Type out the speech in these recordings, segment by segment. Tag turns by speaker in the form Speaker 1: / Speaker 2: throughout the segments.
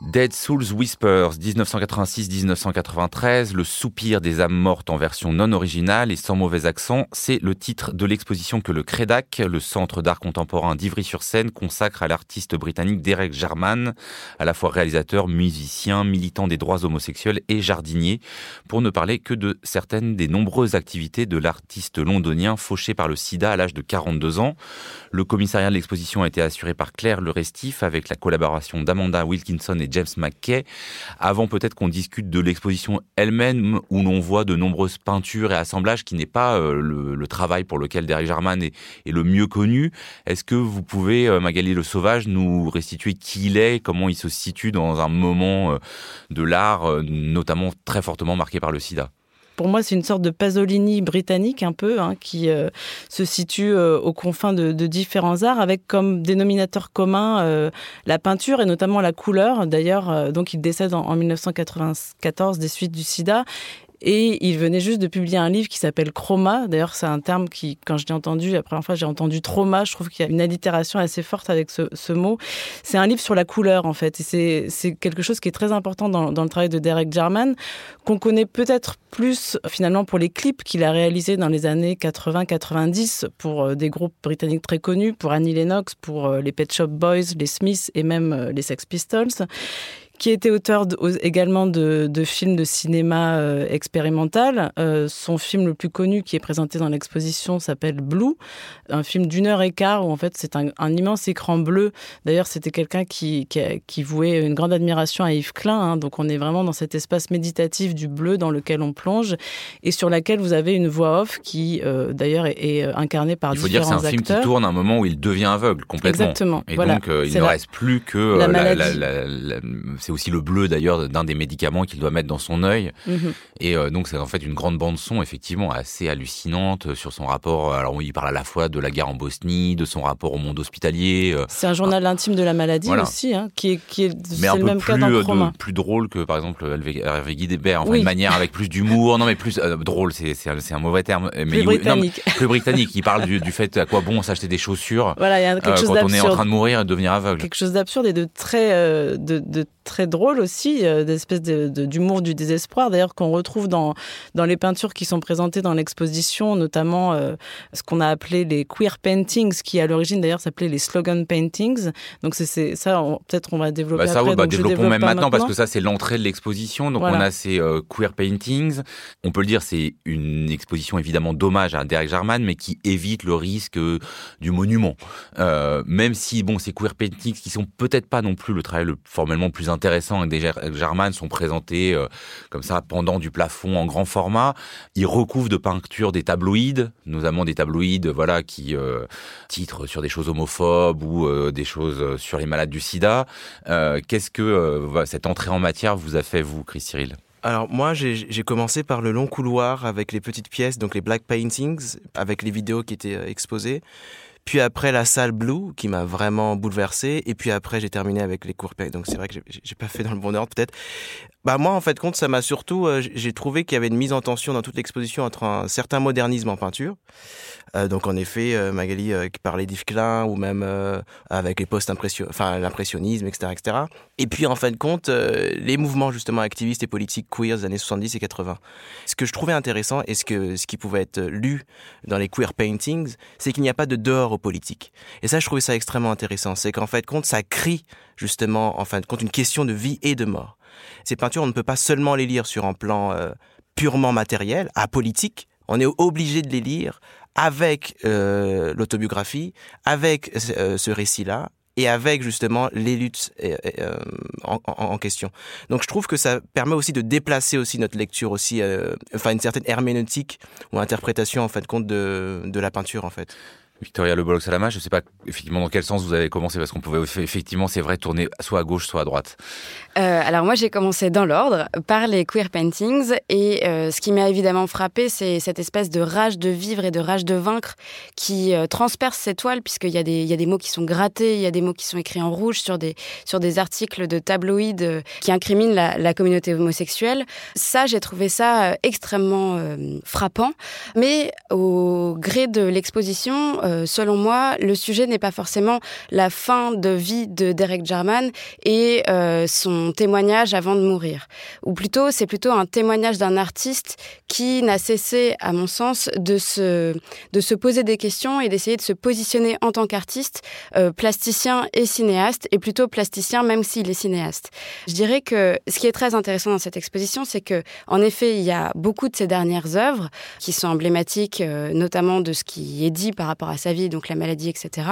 Speaker 1: Dead Souls Whispers, 1986-1993, le soupir des âmes mortes en version non originale et sans mauvais accent, c'est le titre de l'exposition que le CREDAC, le Centre d'art contemporain d'Ivry-sur-Seine, consacre à l'artiste britannique Derek Jarman, à la fois réalisateur, musicien, militant des droits homosexuels et jardinier, pour ne parler que de certaines des nombreuses activités de l'artiste londonien fauché par le sida à l'âge de 42 ans. Le commissariat de l'exposition a été assuré par Claire Le Restif avec la collaboration d'Amanda Wilkinson James McKay. Avant peut-être qu'on discute de l'exposition elle-même, où l'on voit de nombreuses peintures et assemblages, qui n'est pas euh, le, travail pour lequel Derek Jarman est, le mieux connu. Est-ce que vous pouvez, euh, Magali Le Sauvage, nous restituer qui il est, comment il se situe dans un moment euh, de l'art, notamment très fortement marqué par le sida?
Speaker 2: Pour moi, c'est une sorte de Pasolini britannique un peu, hein, qui euh, se situe euh, aux confins de, différents arts, avec comme dénominateur commun euh, la peinture et notamment la couleur. D'ailleurs, donc il décède en, en 1994 des suites du SIDA. Et il venait juste de publier un livre qui s'appelle Chroma. D'ailleurs, c'est un terme qui, quand je l'ai entendu, la première fois, j'ai entendu trauma. Je trouve qu'il y a une allitération assez forte avec ce, mot. C'est un livre sur la couleur, en fait. Et c'est quelque chose qui est très important dans, dans le travail de Derek Jarman, qu'on connaît peut-être plus, finalement, pour les clips qu'il a réalisés dans les années 80-90 pour euh, des groupes britanniques très connus, pour Annie Lennox, pour euh, les Pet Shop Boys, les Smiths et même euh, les Sex Pistols qui était auteur également de, films de cinéma euh, expérimental. Euh, son film le plus connu qui est présenté dans l'exposition s'appelle Blue, un film d'une heure et quart où en fait c'est un, immense écran bleu. D'ailleurs, c'était quelqu'un qui, qui, vouait une grande admiration à Yves Klein. Hein. donc on est vraiment dans cet espace méditatif du bleu dans lequel on plonge et sur laquelle vous avez une voix off qui euh, d'ailleurs est, incarnée par différents acteurs. Il faut dire que c'est un film
Speaker 1: qui tourne à un moment où il devient aveugle complètement.
Speaker 2: Exactement.
Speaker 1: Et donc il ne reste plus que
Speaker 2: la,
Speaker 1: la, c'est aussi le bleu d'ailleurs d'un des médicaments qu'il doit mettre dans son œil. Mhm. Et euh, donc c'est en fait une grande bande son effectivement assez hallucinante euh, sur son rapport. Euh, alors il parle à la fois de la guerre en Bosnie, de son rapport au monde hospitalier.
Speaker 2: C'est un journal intime de la maladie aussi, hein, qui est, qui est
Speaker 1: mais un
Speaker 2: le même
Speaker 1: plus,
Speaker 2: cas
Speaker 1: plus drôle que par exemple Hervé Guidébert, enfin une manière avec plus d'humour. Non mais plus drôle, c'est un, mauvais terme. Mais
Speaker 2: plus britannique.
Speaker 1: plus britannique. Il parle du, fait à quoi bon s'acheter des chaussures.
Speaker 2: Voilà, il y a quelque chose
Speaker 1: quand on est en train de mourir et de devenir aveugle.
Speaker 2: Quelque chose d'absurde et de très, de, de très drôle aussi, euh, d'espèce d'humour du désespoir, d'ailleurs qu'on retrouve dans, dans les peintures qui sont présentées dans l'exposition, notamment euh, ce qu'on a appelé les queer paintings, qui à l'origine d'ailleurs s'appelait les slogan paintings. Donc c'est ça, peut-être on va développer
Speaker 1: bah ça,
Speaker 2: après.
Speaker 1: bah, développons même maintenant, parce que ça c'est l'entrée de l'exposition. Donc on a ces euh, queer paintings. On peut le dire, c'est une exposition évidemment d'hommage à Derek Jarman, mais qui évite le risque du monument. même si bon, ces queer paintings qui sont peut-être pas non plus le travail le formellement plus intéressants et des Germanes sont présentés euh, comme ça pendant du plafond en grand format. Ils recouvrent de peinture des tabloïds, notamment des tabloïds voilà qui euh, titrent sur des choses homophobes ou euh, des choses sur les malades du sida. Qu'est-ce que cette entrée en matière vous a fait vous, Chris Cyril?
Speaker 3: Alors moi j'ai commencé par le long couloir avec les petites pièces, donc les black paintings, avec les vidéos qui étaient exposées. Puis après la salle Blue qui m'a vraiment bouleversé. Et puis après j'ai terminé avec les cours Donc c'est vrai que j'ai pas fait dans le bon ordre peut-être. Bah moi en fait compte ça m'a surtout euh, j'ai trouvé qu'il y avait une mise en tension dans toute l'exposition entre un certain modernisme en peinture euh, donc en effet, euh, Magali qui parlait d'Yves Klein ou même avec les post enfin l'impressionnisme, etc., etc. Et puis en fin de compte, les mouvements justement activistes et politiques queer des années 70 et 80. Ce que je trouvais intéressant et ce que ce qui pouvait être lu dans les queer paintings, c'est qu'il n'y a pas de dehors Et ça, je trouvais ça extrêmement intéressant. C'est qu'en fait ça crie justement en fin une question de vie et de mort. Ces peintures, on ne peut pas seulement les lire sur un plan purement matériel, apolitique, on est obligé de les lire avec euh, l'autobiographie, avec euh, ce récit-là, et avec justement les luttes euh, en, question. Donc je trouve que ça permet aussi de déplacer aussi notre lecture aussi, enfin une certaine herméneutique ou interprétation en compte de, de la peinture en fait.
Speaker 1: Victoria Le Bolloc Salama, je ne sais pas effectivement dans quel sens vous avez commencé parce qu'on pouvait effectivement, c'est vrai, tourner soit à gauche, soit à droite.
Speaker 4: Euh, alors moi, j'ai commencé dans l'ordre par les queer paintings et euh, ce qui m'a évidemment frappé, c'est cette espèce de rage de vivre et de rage de vaincre qui euh, transperce ces toiles puisqu'il y a des il y a des mots qui sont grattés, il y a des mots qui sont écrits en rouge sur des sur des articles de tabloïds qui incriminent la, la communauté homosexuelle. Ça, j'ai trouvé ça extrêmement frappant, mais au gré de l'exposition euh, selon moi, le sujet n'est pas forcément la fin de vie de Derek Jarman et euh, son témoignage avant de mourir. Ou plutôt, c'est plutôt un témoignage d'un artiste qui n'a cessé, à mon sens, de se, de se poser des questions et d'essayer de se positionner en tant qu'artiste, euh, plasticien et cinéaste, et plutôt plasticien même s'il est cinéaste. Je dirais que ce qui est très intéressant dans cette exposition, c'est que, en effet, il y a beaucoup de ces dernières œuvres qui sont emblématiques, euh, notamment de ce qui est dit par rapport à sa vie, donc la maladie, etc.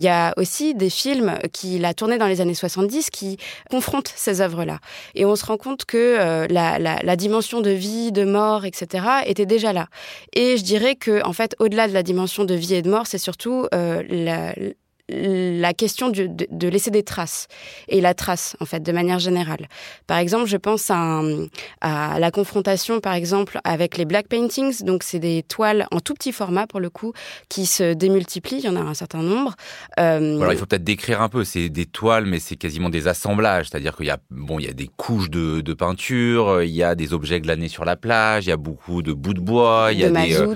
Speaker 4: Il y a aussi des films qu'il a tournés dans les années 70 qui confrontent ces œuvres-là. Et on se rend compte que euh, la, la, dimension de vie, de mort, etc., était déjà là. Et je dirais que, en fait, au-delà de la dimension de vie et de mort, c'est surtout euh, la, la question de, de, de, laisser des traces et la trace en fait de manière générale. Par exemple, je pense à, à la confrontation par exemple avec les black paintings. Donc c'est des toiles en tout petit format pour le coup qui se démultiplient. Il y en a un certain nombre.
Speaker 1: Euh... Alors il faut peut-être décrire un peu. C'est des toiles, mais c'est quasiment des assemblages. C'est-à-dire qu'il y a bon, il y a des couches de, de, peinture, il y a des objets glanés sur la plage, il y a beaucoup de bouts de bois, il y a
Speaker 4: de
Speaker 1: des. Euh,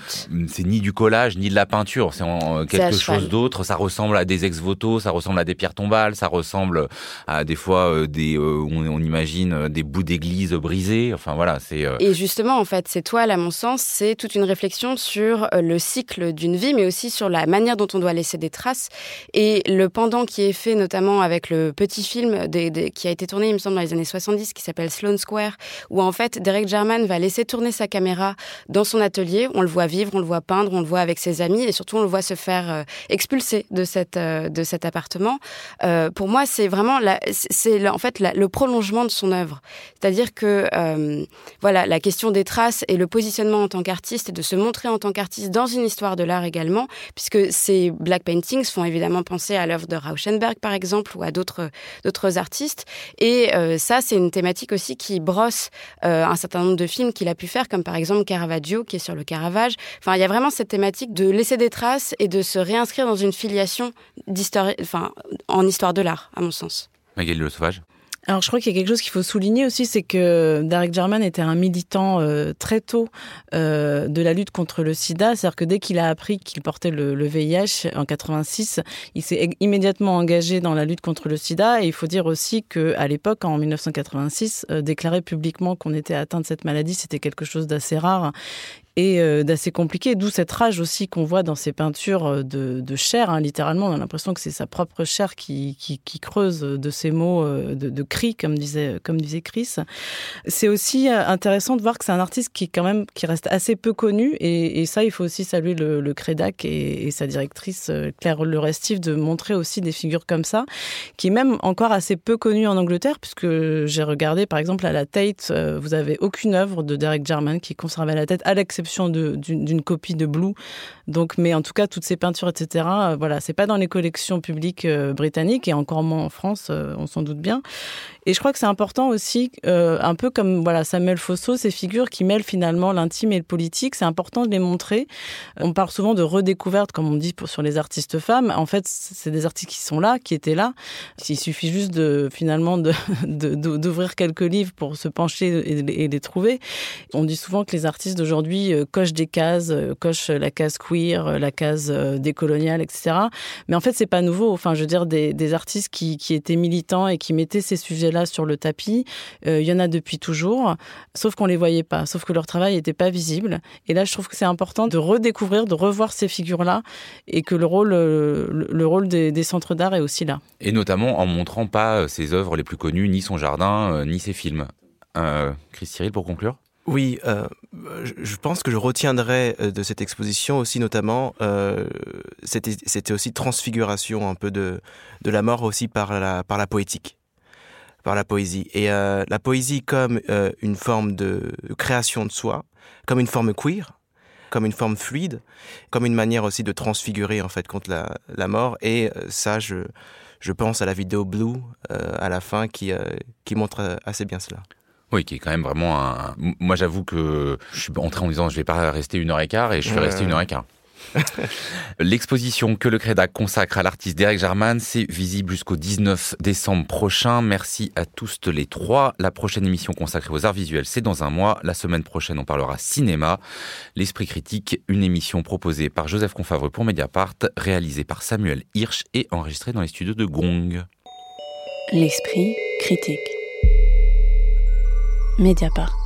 Speaker 1: c'est ni du collage ni de la peinture. C'est quelque chose d'autre. Ça ressemble à des ex voto, ça ressemble à des pierres tombales, ça ressemble à des fois euh, des, euh, on, imagine euh, des bouts d'église brisés. Enfin voilà, c'est.
Speaker 4: Et justement, en fait, ces toiles, à mon sens, c'est toute une réflexion sur le cycle d'une vie, mais aussi sur la manière dont on doit laisser des traces et le pendant qui est fait, notamment avec le petit film qui a été tourné, il me semble, dans les années 70, qui s'appelle Sloan Square, où en fait Derek Jarman va laisser tourner sa caméra dans son atelier. On le voit vivre, on le voit peindre, on le voit avec ses amis, et surtout on le voit se faire expulser de cette de cet appartement, euh, pour moi, c'est vraiment c'est en fait le prolongement de son œuvre. C'est-à-dire que euh, voilà, la question des traces et le positionnement en tant qu'artiste et de se montrer en tant qu'artiste dans une histoire de l'art également, puisque ces black paintings font évidemment penser à l'œuvre de Rauschenberg par exemple ou à d'autres d'autres artistes. Et euh, ça, c'est une thématique aussi qui brosse euh, un certain nombre de films qu'il a pu faire, comme par exemple Caravaggio qui est sur le Caravage. Enfin, il y a vraiment cette thématique de laisser des traces et de se réinscrire dans une filiation enfin, en histoire de l'art, à mon sens.
Speaker 1: Magali Le Sauvage.
Speaker 2: Alors je crois qu'il y a quelque chose qu'il faut souligner aussi, c'est que Derek Jarman était un militant euh, très tôt euh, de la lutte contre le sida, c'est-à-dire que dès qu'il a appris qu'il portait le, le, VIH en 86, il s'est immédiatement engagé dans la lutte contre le sida. Et il faut dire aussi que à l'époque en 1986, euh, déclarer publiquement qu'on était atteint de cette maladie, c'était quelque chose d'assez rare et euh, d'assez compliqué, d'où cette rage aussi qu'on voit dans ces peintures euh, de, chair, hein, littéralement. On a l'impression que c'est sa propre chair qui, creuse de ces mots euh, de, de cris, comme disait, Chris. C'est aussi intéressant de voir que c'est un artiste qui, quand même, qui reste assez peu connu, et, ça, il faut aussi saluer le, le Crédac et, sa directrice Claire Le Restif de montrer aussi des figures comme ça, qui est même encore assez peu connues en Angleterre, puisque j'ai regardé, par exemple, à la Tate, vous avez aucune œuvre de Derek Jarman qui à la tête, à l'exception d'une copie de Blue. Donc, mais en tout cas, toutes ces peintures, etc. Euh, voilà, c'est pas dans les collections publiques euh, britanniques et encore moins en France, euh, on s'en doute bien. Et je crois que c'est important aussi, euh, un peu comme voilà Samuel Fosso, ces figures qui mêlent finalement l'intime et le politique. C'est important de les montrer. On parle souvent de redécouverte, comme on dit sur les artistes femmes. En fait, c'est des artistes qui sont là, qui étaient là. Il suffit juste de finalement d'ouvrir quelques livres pour se pencher et les trouver. On dit souvent que les artistes d'aujourd'hui euh, cochent des cases, euh, cochent la case queer, la case décoloniale, etc. Mais en fait, c'est pas nouveau. Enfin, je veux dire des, artistes qui, étaient militants et qui mettaient ces sujets là sur le tapis. Euh, il y en a depuis toujours, sauf qu'on les voyait pas, sauf que leur travail n'était pas visible. Et là, je trouve que c'est important de redécouvrir, de revoir ces figures-là, et que le rôle, le, le rôle des, centres d'art est aussi là.
Speaker 1: Et notamment en montrant pas ses œuvres les plus connues, ni son jardin, euh, ni ses films. Euh, Chris Cyril, pour conclure?
Speaker 3: Oui, euh, je pense que je retiendrai de cette exposition aussi notamment, euh, c'était aussi transfiguration un peu de, de la mort aussi par la, par la poétique par la poésie. Et euh, la poésie comme euh, une forme de création de soi, comme une forme queer, comme une forme fluide, comme une manière aussi de transfigurer en fait contre la, la mort. Et euh, ça, je, je pense à la vidéo Blue euh, à la fin qui, euh, qui montre assez bien cela.
Speaker 1: Oui, qui est quand même vraiment un. Moi, j'avoue que je suis entré en disant je vais pas rester une heure et quart et je suis ouais. resté une heure et quart. L'exposition que le Crédac consacre à l'artiste Derek Jarman, c'est visible jusqu'au 19 décembre prochain. Merci à tous les trois. La prochaine émission consacrée aux arts visuels, c'est dans un mois. La semaine prochaine, on parlera cinéma. L'Esprit critique, une émission proposée par Joseph Confavreux pour Mediapart, réalisée par Samuel Hirsch et enregistrée dans les studios de Gong.
Speaker 5: L'Esprit critique. Mediapart.